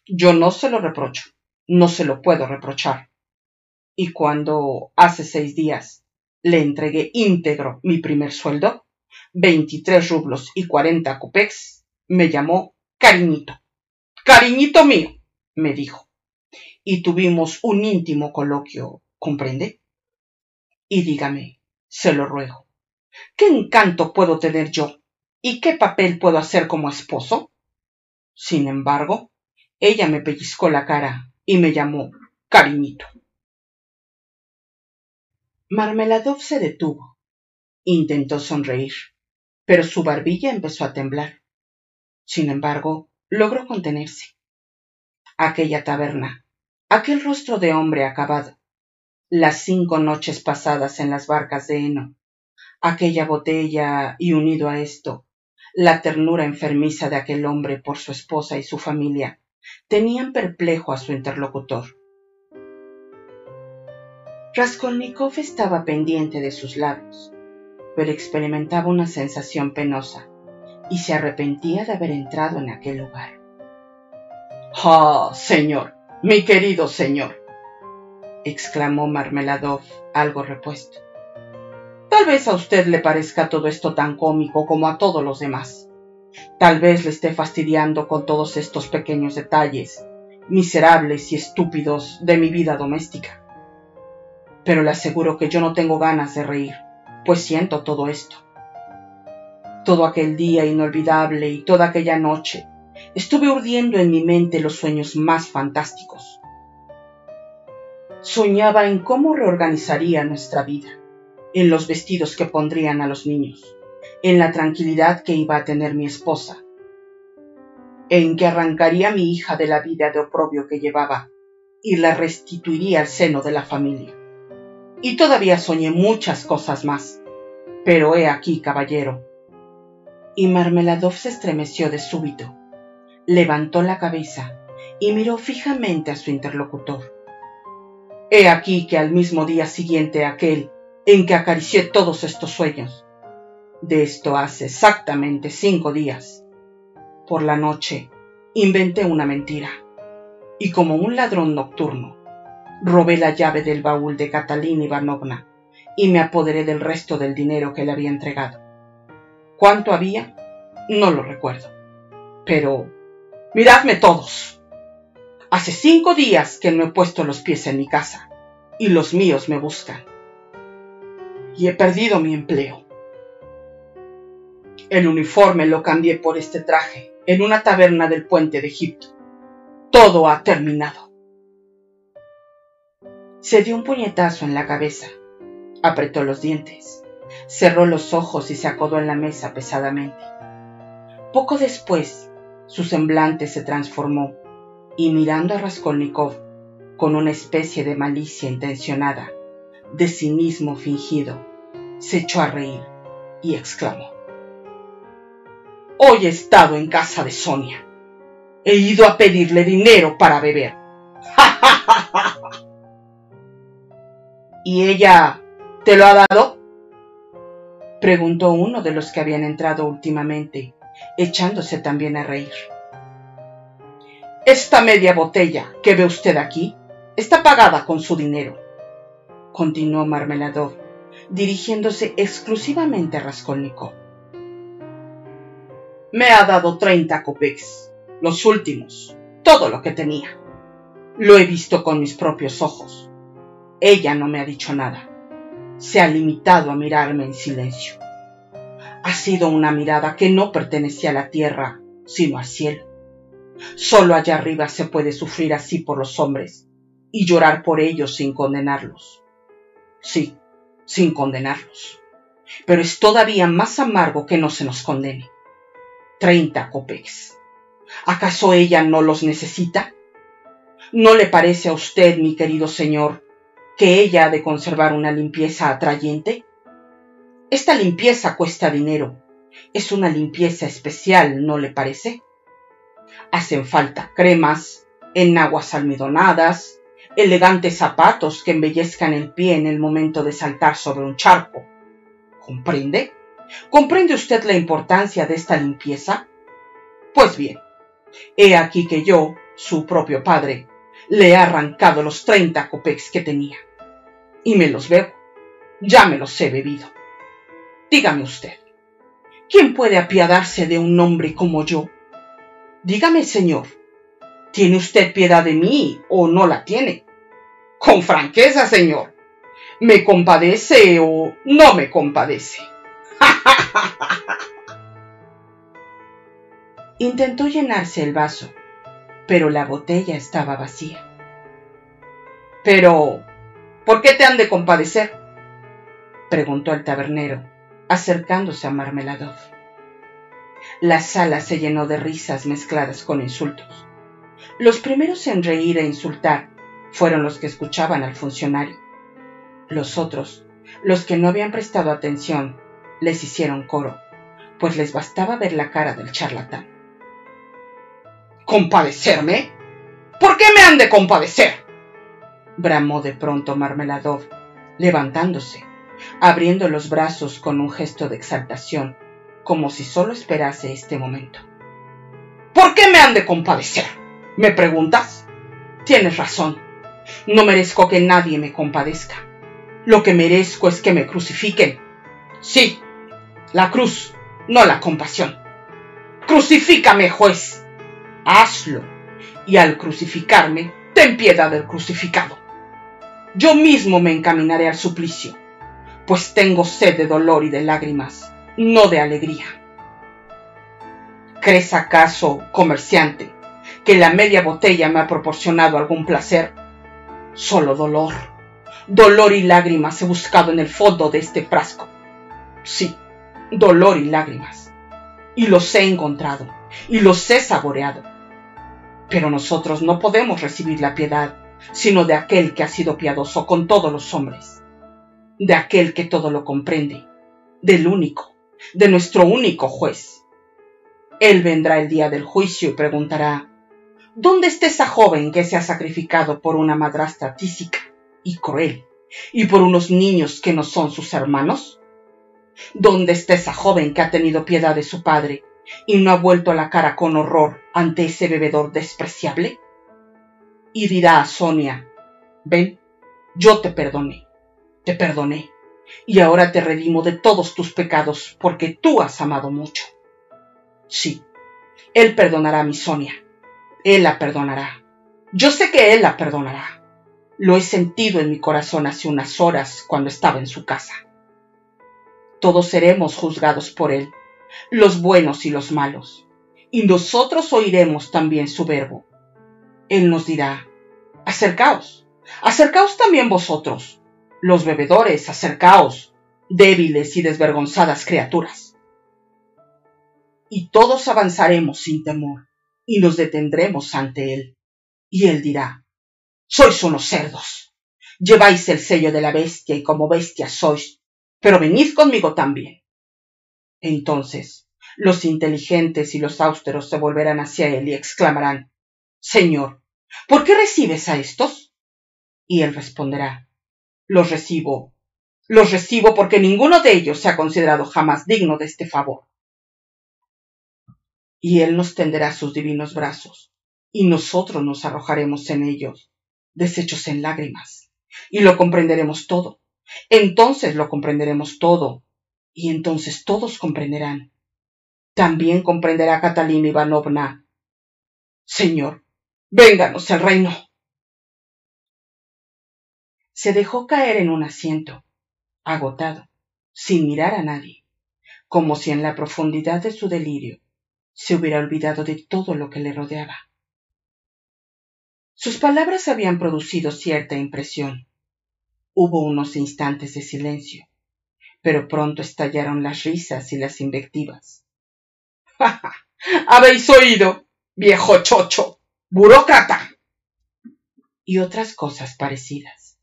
Yo no se lo reprocho, no se lo puedo reprochar y cuando hace seis días le entregué íntegro mi primer sueldo, veintitrés rublos y cuarenta copex, me llamó cariñito. Cariñito mío, me dijo. Y tuvimos un íntimo coloquio, ¿comprende? Y dígame, se lo ruego, ¿qué encanto puedo tener yo y qué papel puedo hacer como esposo? Sin embargo, ella me pellizcó la cara y me llamó cariñito. Marmeladov se detuvo. Intentó sonreír, pero su barbilla empezó a temblar. Sin embargo, logró contenerse. Aquella taberna, aquel rostro de hombre acabado, las cinco noches pasadas en las barcas de heno, aquella botella y unido a esto, la ternura enfermiza de aquel hombre por su esposa y su familia, tenían perplejo a su interlocutor. Raskolnikov estaba pendiente de sus labios. pero experimentaba una sensación penosa y se arrepentía de haber entrado en aquel lugar. ¡Ah, señor! Mi querido señor, exclamó Marmeladov, algo repuesto. Tal vez a usted le parezca todo esto tan cómico como a todos los demás. Tal vez le esté fastidiando con todos estos pequeños detalles, miserables y estúpidos de mi vida doméstica. Pero le aseguro que yo no tengo ganas de reír, pues siento todo esto. Todo aquel día inolvidable y toda aquella noche estuve urdiendo en mi mente los sueños más fantásticos. Soñaba en cómo reorganizaría nuestra vida, en los vestidos que pondrían a los niños, en la tranquilidad que iba a tener mi esposa, en que arrancaría a mi hija de la vida de oprobio que llevaba y la restituiría al seno de la familia. Y todavía soñé muchas cosas más. Pero he aquí, caballero. Y Marmeladov se estremeció de súbito levantó la cabeza y miró fijamente a su interlocutor. He aquí que al mismo día siguiente aquel en que acaricié todos estos sueños, de esto hace exactamente cinco días, por la noche inventé una mentira, y como un ladrón nocturno, robé la llave del baúl de Catalina Ivanovna y me apoderé del resto del dinero que le había entregado. ¿Cuánto había? No lo recuerdo. Pero Miradme todos. Hace cinco días que no he puesto los pies en mi casa y los míos me buscan. Y he perdido mi empleo. El uniforme lo cambié por este traje en una taberna del puente de Egipto. Todo ha terminado. Se dio un puñetazo en la cabeza, apretó los dientes, cerró los ojos y se acodó en la mesa pesadamente. Poco después su semblante se transformó y mirando a Raskolnikov con una especie de malicia intencionada, de cinismo fingido, se echó a reír y exclamó. Hoy he estado en casa de Sonia. He ido a pedirle dinero para beber. ¿Y ella te lo ha dado? preguntó uno de los que habían entrado últimamente echándose también a reír. Esta media botella que ve usted aquí está pagada con su dinero, continuó Marmeladov, dirigiéndose exclusivamente a Raskolnikov. Me ha dado treinta copecks, los últimos, todo lo que tenía. Lo he visto con mis propios ojos. Ella no me ha dicho nada. Se ha limitado a mirarme en silencio ha sido una mirada que no pertenecía a la tierra, sino al cielo. Solo allá arriba se puede sufrir así por los hombres y llorar por ellos sin condenarlos. Sí, sin condenarlos. Pero es todavía más amargo que no se nos condene. Treinta copés. ¿Acaso ella no los necesita? ¿No le parece a usted, mi querido señor, que ella ha de conservar una limpieza atrayente? Esta limpieza cuesta dinero. Es una limpieza especial, ¿no le parece? Hacen falta cremas, enaguas almidonadas, elegantes zapatos que embellezcan el pie en el momento de saltar sobre un charco. ¿Comprende? ¿Comprende usted la importancia de esta limpieza? Pues bien, he aquí que yo, su propio padre, le he arrancado los treinta copex que tenía. Y me los bebo. Ya me los he bebido. Dígame usted, ¿quién puede apiadarse de un hombre como yo? Dígame, señor, ¿tiene usted piedad de mí o no la tiene? Con franqueza, señor, ¿me compadece o no me compadece? Intentó llenarse el vaso, pero la botella estaba vacía. Pero, ¿por qué te han de compadecer? preguntó el tabernero, acercándose a Marmeladov. La sala se llenó de risas mezcladas con insultos. Los primeros en reír e insultar fueron los que escuchaban al funcionario. Los otros, los que no habían prestado atención, les hicieron coro, pues les bastaba ver la cara del charlatán. ¿Compadecerme? ¿Por qué me han de compadecer? bramó de pronto Marmeladov, levantándose abriendo los brazos con un gesto de exaltación, como si solo esperase este momento. ¿Por qué me han de compadecer? ¿Me preguntas? Tienes razón. No merezco que nadie me compadezca. Lo que merezco es que me crucifiquen. Sí, la cruz, no la compasión. Crucifícame, juez. Hazlo. Y al crucificarme, ten piedad del crucificado. Yo mismo me encaminaré al suplicio, pues tengo sed de dolor y de lágrimas, no de alegría. ¿Crees acaso, comerciante, que la media botella me ha proporcionado algún placer? Solo dolor. Dolor y lágrimas he buscado en el fondo de este frasco. Sí, dolor y lágrimas. Y los he encontrado, y los he saboreado. Pero nosotros no podemos recibir la piedad sino de aquel que ha sido piadoso con todos los hombres, de aquel que todo lo comprende, del único, de nuestro único juez. Él vendrá el día del juicio y preguntará, ¿dónde está esa joven que se ha sacrificado por una madrastra tísica y cruel y por unos niños que no son sus hermanos? ¿Dónde está esa joven que ha tenido piedad de su padre y no ha vuelto la cara con horror ante ese bebedor despreciable? y dirá a Sonia, ven, yo te perdoné, te perdoné, y ahora te redimo de todos tus pecados porque tú has amado mucho. Sí, Él perdonará a mi Sonia, Él la perdonará. Yo sé que Él la perdonará. Lo he sentido en mi corazón hace unas horas cuando estaba en su casa. Todos seremos juzgados por Él, los buenos y los malos, y nosotros oiremos también su verbo él nos dirá, acercaos, acercaos también vosotros, los bebedores, acercaos, débiles y desvergonzadas criaturas. Y todos avanzaremos sin temor, y nos detendremos ante Él. Y Él dirá, sois unos cerdos, lleváis el sello de la bestia y como bestia sois, pero venid conmigo también. Entonces los inteligentes y los austeros se volverán hacia Él y exclamarán, Señor, ¿por qué recibes a estos? Y él responderá, los recibo, los recibo porque ninguno de ellos se ha considerado jamás digno de este favor. Y él nos tenderá sus divinos brazos, y nosotros nos arrojaremos en ellos, deshechos en lágrimas, y lo comprenderemos todo. Entonces lo comprenderemos todo, y entonces todos comprenderán. También comprenderá Catalina Ivanovna. Señor, Vénganos el reino. Se dejó caer en un asiento, agotado, sin mirar a nadie, como si en la profundidad de su delirio se hubiera olvidado de todo lo que le rodeaba. Sus palabras habían producido cierta impresión. Hubo unos instantes de silencio, pero pronto estallaron las risas y las invectivas. Habéis oído, viejo chocho! burócrata y otras cosas parecidas.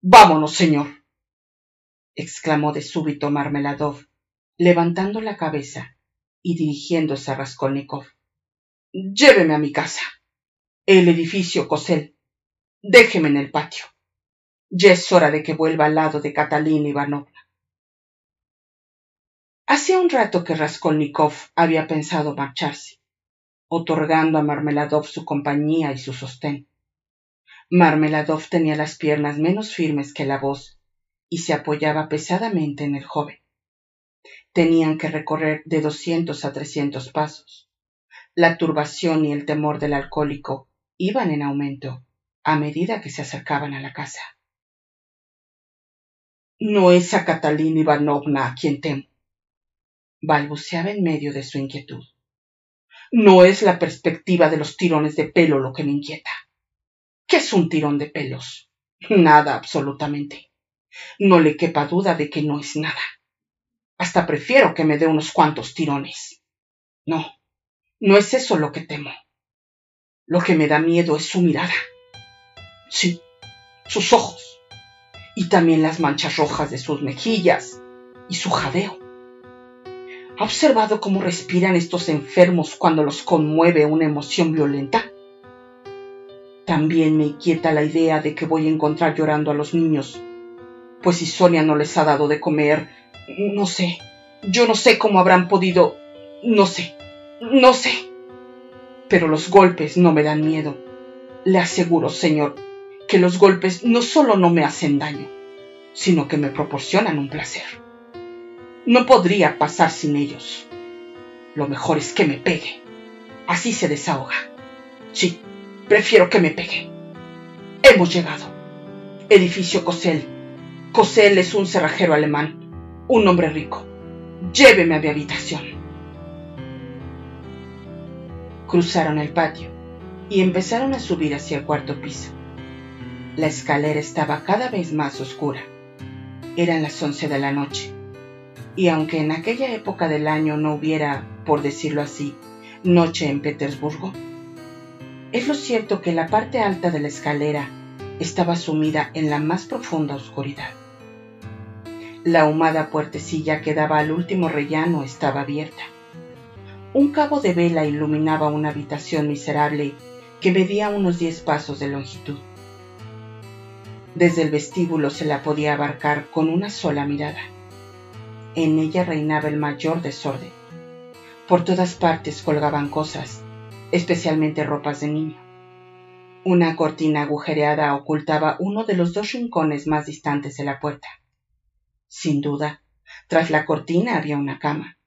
Vámonos, señor, exclamó de súbito Marmeladov, levantando la cabeza y dirigiéndose a Raskolnikov. Lléveme a mi casa. El edificio Cosel. Déjeme en el patio. Ya es hora de que vuelva al lado de Catalina Ivanovna. Hacía un rato que Raskolnikov había pensado marcharse otorgando a Marmeladov su compañía y su sostén. Marmeladov tenía las piernas menos firmes que la voz y se apoyaba pesadamente en el joven. Tenían que recorrer de doscientos a trescientos pasos. La turbación y el temor del alcohólico iban en aumento a medida que se acercaban a la casa. No es a Catalina Ivanovna a quien temo, balbuceaba en medio de su inquietud. No es la perspectiva de los tirones de pelo lo que me inquieta. ¿Qué es un tirón de pelos? Nada, absolutamente. No le quepa duda de que no es nada. Hasta prefiero que me dé unos cuantos tirones. No, no es eso lo que temo. Lo que me da miedo es su mirada. Sí, sus ojos. Y también las manchas rojas de sus mejillas y su jadeo. ¿Ha observado cómo respiran estos enfermos cuando los conmueve una emoción violenta? También me inquieta la idea de que voy a encontrar llorando a los niños Pues si Sonia no les ha dado de comer, no sé, yo no sé cómo habrán podido, no sé, no sé. Pero los golpes no me dan miedo. Le aseguro, señor, que los golpes no solo no me hacen daño, sino que me proporcionan un placer. No podría pasar sin ellos. Lo mejor es que me pegue. Así se desahoga. Sí, prefiero que me pegue. Hemos llegado. Edificio Cosel. Cosel es un cerrajero alemán, un hombre rico. Lléveme a mi habitación. Cruzaron el patio y empezaron a subir hacia el cuarto piso. La escalera estaba cada vez más oscura. Eran las once de la noche y aunque en aquella época del año no hubiera, por decirlo así, noche en Petersburgo, es lo cierto que la parte alta de la escalera estaba sumida en la más profunda oscuridad. La ahumada puertecilla que daba al último rellano estaba abierta. Un cabo de vela iluminaba una habitación miserable que medía unos diez pasos de longitud. Desde el vestíbulo se la podía abarcar con una sola mirada. En ella reinaba el mayor desorden. Por todas partes colgaban cosas, especialmente ropas de niño. Una cortina agujereada ocultaba uno de los dos rincones más distantes de la puerta. Sin duda, tras la cortina había una cama.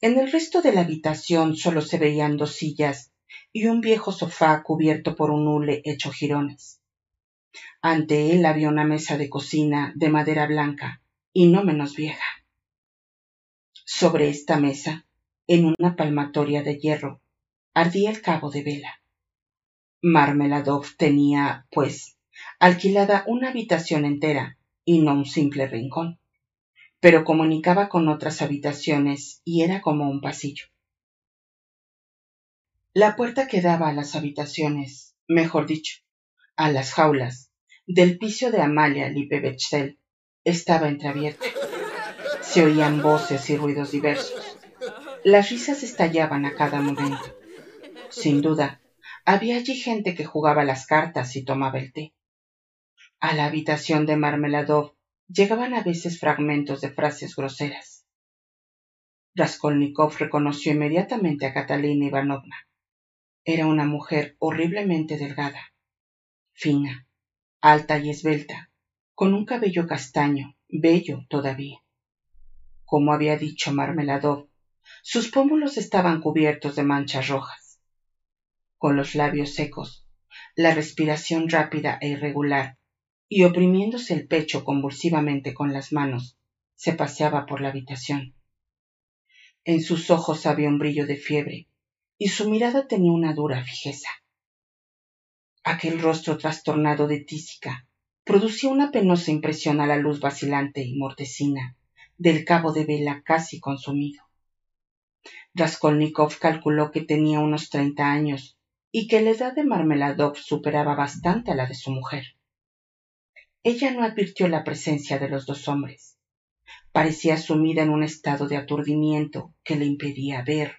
En el resto de la habitación solo se veían dos sillas y un viejo sofá cubierto por un hule hecho jirones. Ante él había una mesa de cocina de madera blanca y no menos vieja. Sobre esta mesa, en una palmatoria de hierro, ardía el cabo de vela. Marmeladov tenía, pues, alquilada una habitación entera y no un simple rincón, pero comunicaba con otras habitaciones y era como un pasillo. La puerta que daba a las habitaciones, mejor dicho, a las jaulas, del piso de Amalia Lipevechzel estaba entreabierta. Se oían voces y ruidos diversos. Las risas estallaban a cada momento. Sin duda, había allí gente que jugaba las cartas y tomaba el té. A la habitación de Marmeladov llegaban a veces fragmentos de frases groseras. Raskolnikov reconoció inmediatamente a Catalina Ivanovna. Era una mujer horriblemente delgada, fina, alta y esbelta, con un cabello castaño, bello todavía como había dicho Marmeladov, sus pómulos estaban cubiertos de manchas rojas. Con los labios secos, la respiración rápida e irregular, y oprimiéndose el pecho convulsivamente con las manos, se paseaba por la habitación. En sus ojos había un brillo de fiebre, y su mirada tenía una dura fijeza. Aquel rostro trastornado de tísica producía una penosa impresión a la luz vacilante y mortecina del cabo de vela casi consumido. Raskolnikov calculó que tenía unos treinta años y que la edad de Marmeladov superaba bastante a la de su mujer. Ella no advirtió la presencia de los dos hombres. Parecía sumida en un estado de aturdimiento que le impedía ver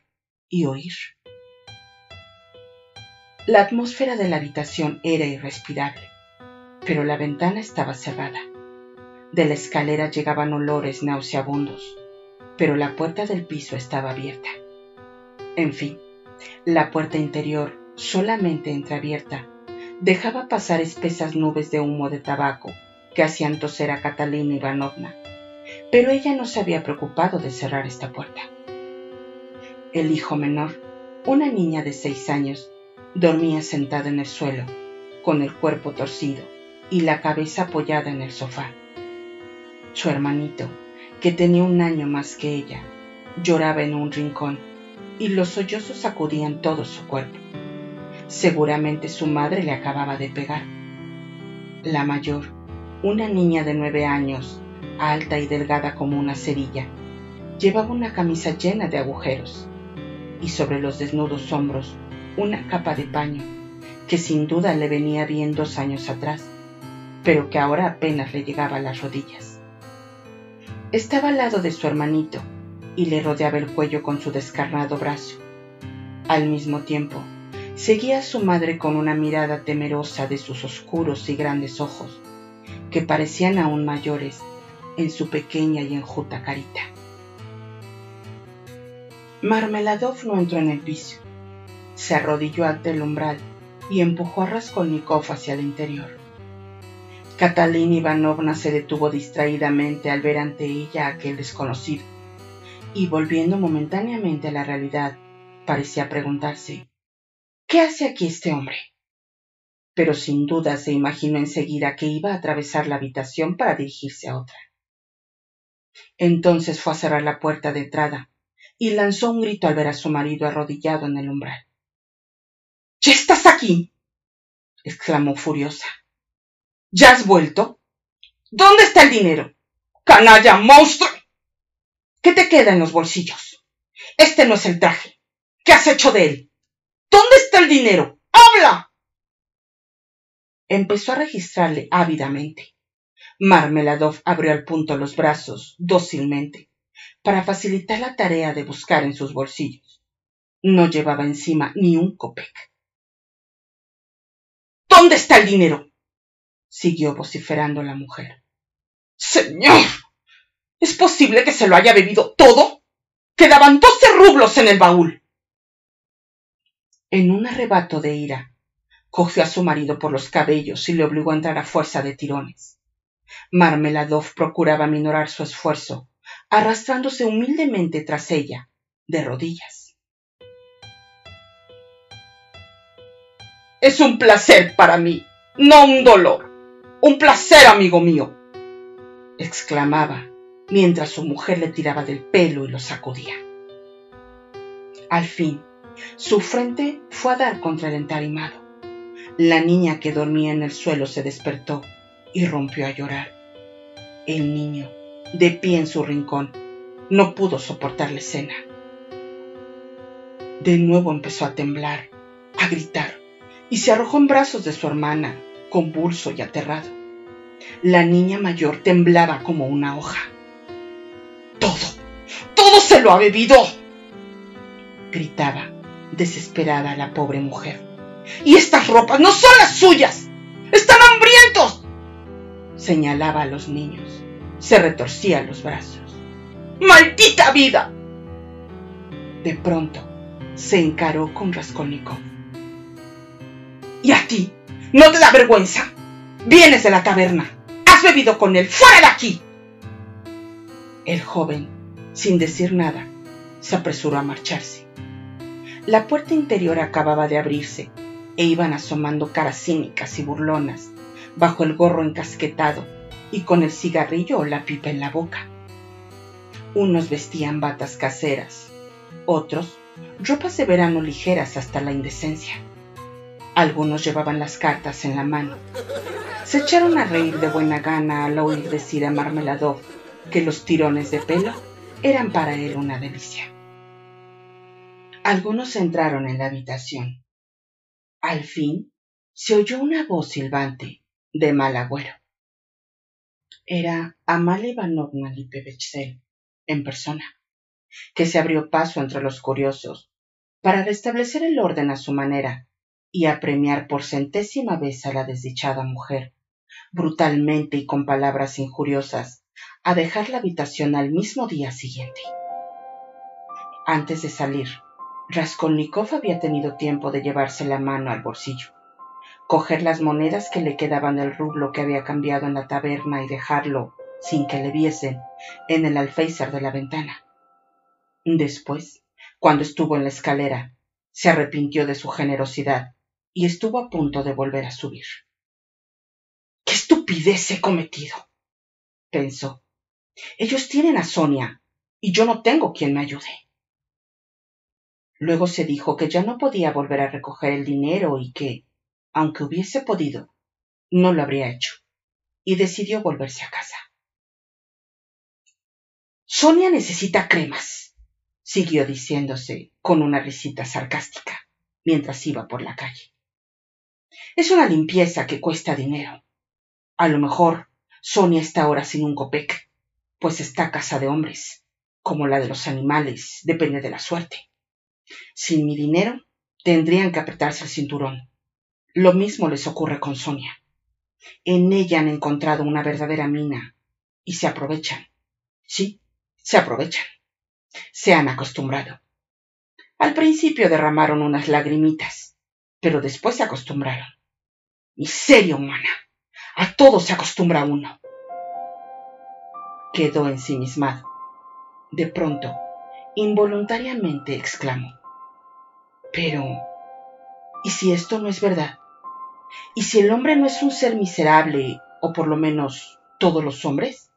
y oír. La atmósfera de la habitación era irrespirable, pero la ventana estaba cerrada. De la escalera llegaban olores nauseabundos, pero la puerta del piso estaba abierta. En fin, la puerta interior, solamente entreabierta, dejaba pasar espesas nubes de humo de tabaco que hacían toser a Catalina Ivanovna, pero ella no se había preocupado de cerrar esta puerta. El hijo menor, una niña de seis años, dormía sentada en el suelo, con el cuerpo torcido y la cabeza apoyada en el sofá. Su hermanito, que tenía un año más que ella, lloraba en un rincón y los sollozos sacudían todo su cuerpo. Seguramente su madre le acababa de pegar. La mayor, una niña de nueve años, alta y delgada como una cerilla, llevaba una camisa llena de agujeros y sobre los desnudos hombros una capa de paño que sin duda le venía bien dos años atrás, pero que ahora apenas le llegaba a las rodillas. Estaba al lado de su hermanito y le rodeaba el cuello con su descarnado brazo. Al mismo tiempo, seguía a su madre con una mirada temerosa de sus oscuros y grandes ojos, que parecían aún mayores en su pequeña y enjuta carita. Marmeladov no entró en el piso. Se arrodilló ante el umbral y empujó a Raskolnikov hacia el interior. Catalina Ivanovna se detuvo distraídamente al ver ante ella a aquel desconocido, y volviendo momentáneamente a la realidad, parecía preguntarse ¿Qué hace aquí este hombre? Pero sin duda se imaginó enseguida que iba a atravesar la habitación para dirigirse a otra. Entonces fue a cerrar la puerta de entrada y lanzó un grito al ver a su marido arrodillado en el umbral. ¡Ya estás aquí! exclamó furiosa. ¿Ya has vuelto? ¿Dónde está el dinero? ¡Canalla, monstruo! ¿Qué te queda en los bolsillos? Este no es el traje. ¿Qué has hecho de él? ¿Dónde está el dinero? ¡Habla! Empezó a registrarle ávidamente. Marmeladov abrió al punto los brazos, dócilmente, para facilitar la tarea de buscar en sus bolsillos. No llevaba encima ni un copec. ¿Dónde está el dinero? Siguió vociferando la mujer. Señor. ¿Es posible que se lo haya bebido todo? Quedaban doce rublos en el baúl. En un arrebato de ira, cogió a su marido por los cabellos y le obligó a entrar a fuerza de tirones. Marmeladov procuraba minorar su esfuerzo, arrastrándose humildemente tras ella, de rodillas. Es un placer para mí, no un dolor. Un placer, amigo mío. exclamaba, mientras su mujer le tiraba del pelo y lo sacudía. Al fin, su frente fue a dar contra el entarimado. La niña que dormía en el suelo se despertó y rompió a llorar. El niño, de pie en su rincón, no pudo soportar la escena. De nuevo empezó a temblar, a gritar, y se arrojó en brazos de su hermana, convulso y aterrado. La niña mayor temblaba como una hoja. Todo, todo se lo ha bebido, gritaba, desesperada la pobre mujer. Y estas ropas no son las suyas. Están hambrientos. Señalaba a los niños. Se retorcía los brazos. ¡Maldita vida! De pronto se encaró con Raskolnikov. ¿Y a ti? ¿No te da vergüenza? Vienes de la taberna. Has bebido con él. ¡Fuera de aquí! El joven, sin decir nada, se apresuró a marcharse. La puerta interior acababa de abrirse e iban asomando caras cínicas y burlonas bajo el gorro encasquetado y con el cigarrillo o la pipa en la boca. Unos vestían batas caseras, otros ropas de verano ligeras hasta la indecencia. Algunos llevaban las cartas en la mano. Se echaron a reír de buena gana al oír decir a Marmeladov que los tirones de pelo eran para él una delicia. Algunos entraron en la habitación. Al fin se oyó una voz silbante de mal agüero. Era Amalia Ivanovna Lipevechsel en persona, que se abrió paso entre los curiosos para restablecer el orden a su manera y apremiar por centésima vez a la desdichada mujer, brutalmente y con palabras injuriosas, a dejar la habitación al mismo día siguiente. Antes de salir, Raskolnikov había tenido tiempo de llevarse la mano al bolsillo, coger las monedas que le quedaban del rublo que había cambiado en la taberna y dejarlo, sin que le viesen, en el alféizar de la ventana. Después, cuando estuvo en la escalera, se arrepintió de su generosidad y estuvo a punto de volver a subir. ¡Qué estupidez he cometido! pensó. Ellos tienen a Sonia y yo no tengo quien me ayude. Luego se dijo que ya no podía volver a recoger el dinero y que, aunque hubiese podido, no lo habría hecho, y decidió volverse a casa. Sonia necesita cremas, siguió diciéndose con una risita sarcástica mientras iba por la calle. Es una limpieza que cuesta dinero. A lo mejor Sonia está ahora sin un copec, pues está casa de hombres, como la de los animales, depende de la suerte. Sin mi dinero, tendrían que apretarse el cinturón. Lo mismo les ocurre con Sonia. En ella han encontrado una verdadera mina y se aprovechan. Sí, se aprovechan. Se han acostumbrado. Al principio derramaron unas lagrimitas, pero después se acostumbraron. Miseria humana. A todo se acostumbra uno. Quedó ensimismado. De pronto, involuntariamente exclamó. Pero, ¿y si esto no es verdad? ¿Y si el hombre no es un ser miserable, o por lo menos todos los hombres?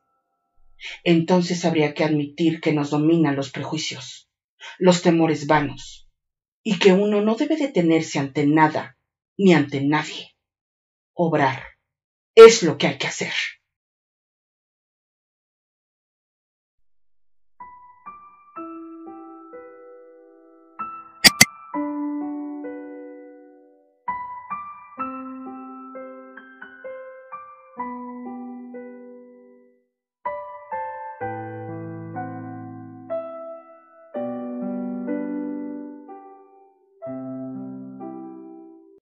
Entonces habría que admitir que nos dominan los prejuicios, los temores vanos, y que uno no debe detenerse ante nada ni ante nadie. Obrar es lo que hay que hacer.